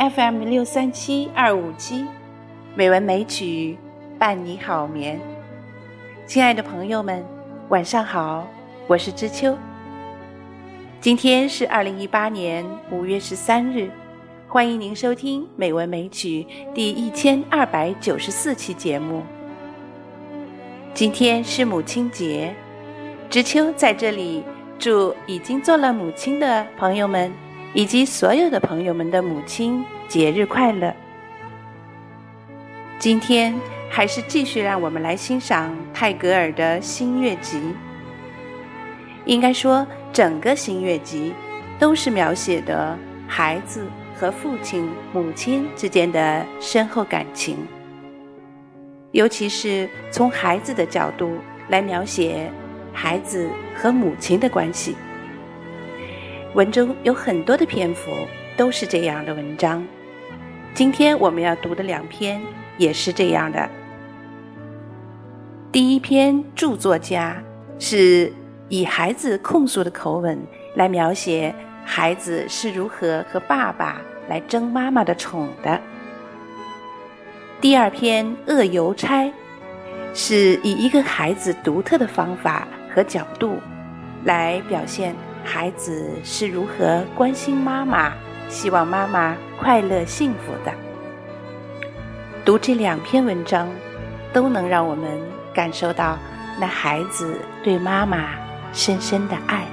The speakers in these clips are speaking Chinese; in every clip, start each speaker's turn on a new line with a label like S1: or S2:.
S1: FM 六三七二五七，美文美曲伴你好眠。亲爱的朋友们，晚上好，我是知秋。今天是二零一八年五月十三日，欢迎您收听《美文美曲》第一千二百九十四期节目。今天是母亲节，知秋在这里祝已经做了母亲的朋友们。以及所有的朋友们的母亲节日快乐！今天还是继续让我们来欣赏泰戈尔的新月集。应该说，整个新月集都是描写的孩子和父亲、母亲之间的深厚感情，尤其是从孩子的角度来描写孩子和母亲的关系。文中有很多的篇幅都是这样的文章，今天我们要读的两篇也是这样的。第一篇著作家是以孩子控诉的口吻来描写孩子是如何和爸爸来争妈妈的宠的。第二篇恶邮差是以一个孩子独特的方法和角度来表现。孩子是如何关心妈妈，希望妈妈快乐幸福的？读这两篇文章，都能让我们感受到那孩子对妈妈深深的爱。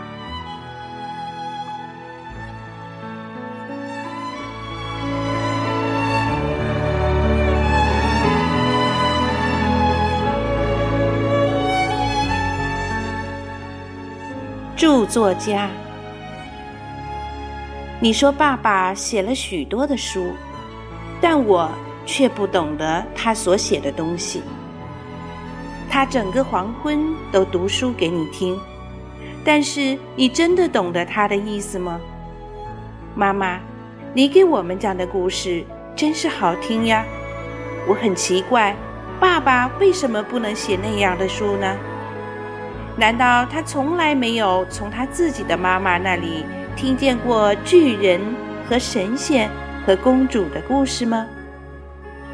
S1: 著作家，你说爸爸写了许多的书，但我却不懂得他所写的东西。他整个黄昏都读书给你听，但是你真的懂得他的意思吗？妈妈，你给我们讲的故事真是好听呀！我很奇怪，爸爸为什么不能写那样的书呢？难道他从来没有从他自己的妈妈那里听见过巨人和神仙和公主的故事吗？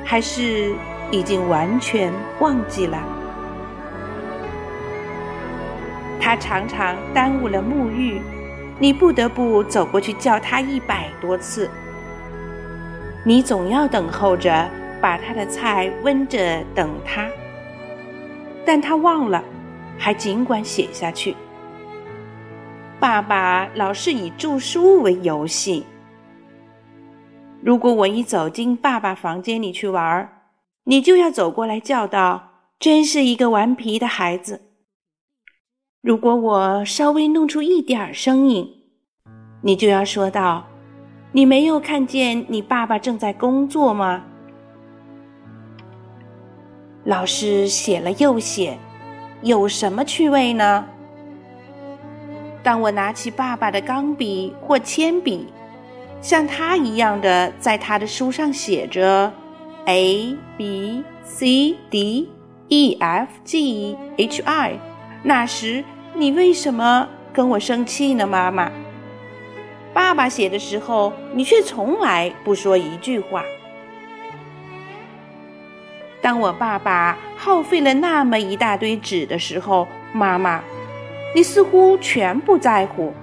S1: 还是已经完全忘记了？他常常耽误了沐浴，你不得不走过去叫他一百多次。你总要等候着把他的菜温着等他，但他忘了。还尽管写下去。爸爸老是以著书为游戏。如果我一走进爸爸房间里去玩，你就要走过来叫道：“真是一个顽皮的孩子。”如果我稍微弄出一点声音，你就要说道：“你没有看见你爸爸正在工作吗？”老师写了又写。有什么趣味呢？当我拿起爸爸的钢笔或铅笔，像他一样的在他的书上写着 A B C D E F G H I，那时你为什么跟我生气呢，妈妈？爸爸写的时候，你却从来不说一句话。当我爸爸耗费了那么一大堆纸的时候，妈妈，你似乎全不在乎。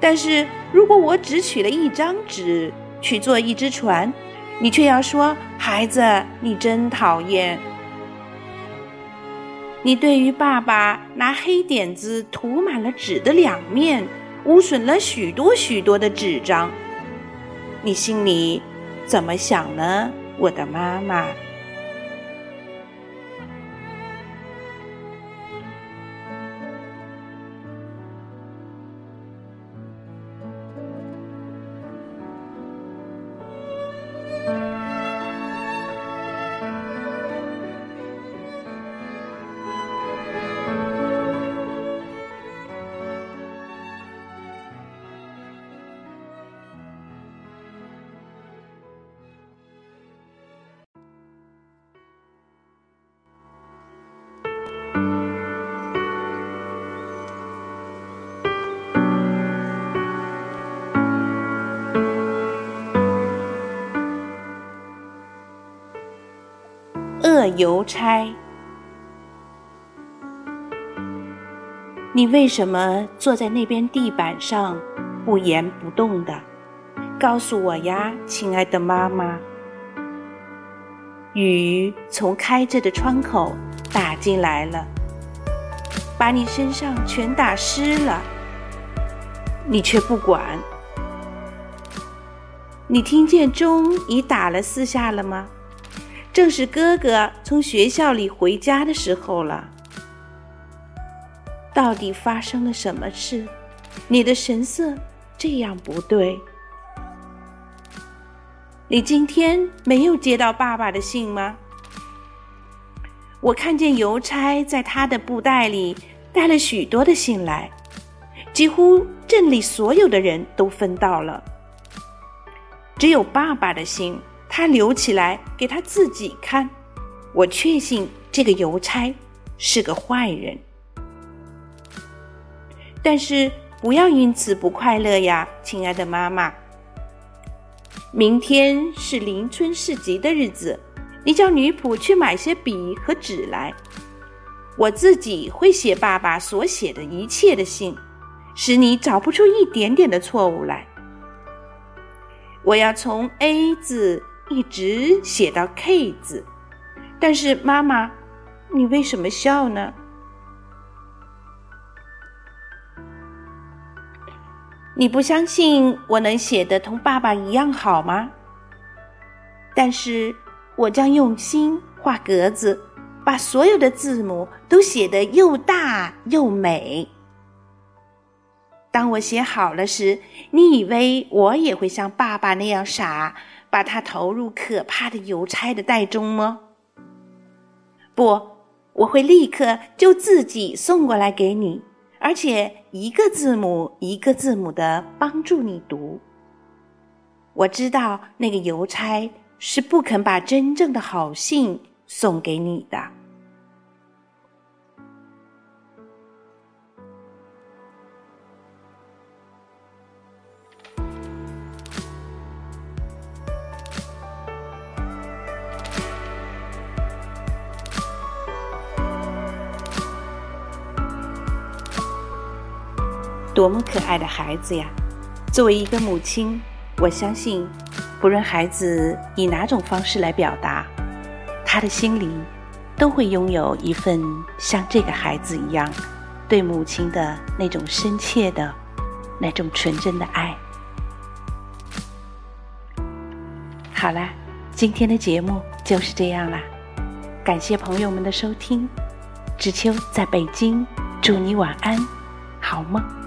S1: 但是如果我只取了一张纸去做一只船，你却要说：“孩子，你真讨厌。”你对于爸爸拿黑点子涂满了纸的两面，污损了许多许多的纸张，你心里怎么想呢，我的妈妈？恶邮差。你为什么坐在那边地板上，不言不动的？告诉我呀，亲爱的妈妈。雨从开着的窗口打进来了，把你身上全打湿了，你却不管。你听见钟已打了四下了吗？正是哥哥从学校里回家的时候了。到底发生了什么事？你的神色这样不对。你今天没有接到爸爸的信吗？我看见邮差在他的布袋里带了许多的信来，几乎镇里所有的人都分到了。只有爸爸的信，他留起来给他自己看。我确信这个邮差是个坏人，但是不要因此不快乐呀，亲爱的妈妈。明天是临春市集的日子，你叫女仆去买些笔和纸来。我自己会写爸爸所写的一切的信，使你找不出一点点的错误来。我要从 A 字一直写到 K 字，但是妈妈，你为什么笑呢？你不相信我能写得同爸爸一样好吗？但是我将用心画格子，把所有的字母都写得又大又美。当我写好了时，你以为我也会像爸爸那样傻，把它投入可怕的邮差的袋中吗？不，我会立刻就自己送过来给你，而且一个字母一个字母的帮助你读。我知道那个邮差是不肯把真正的好信送给你的。多么可爱的孩子呀！作为一个母亲，我相信，不论孩子以哪种方式来表达，他的心里都会拥有一份像这个孩子一样对母亲的那种深切的、那种纯真的爱。好啦，今天的节目就是这样啦，感谢朋友们的收听，知秋在北京，祝你晚安，好梦。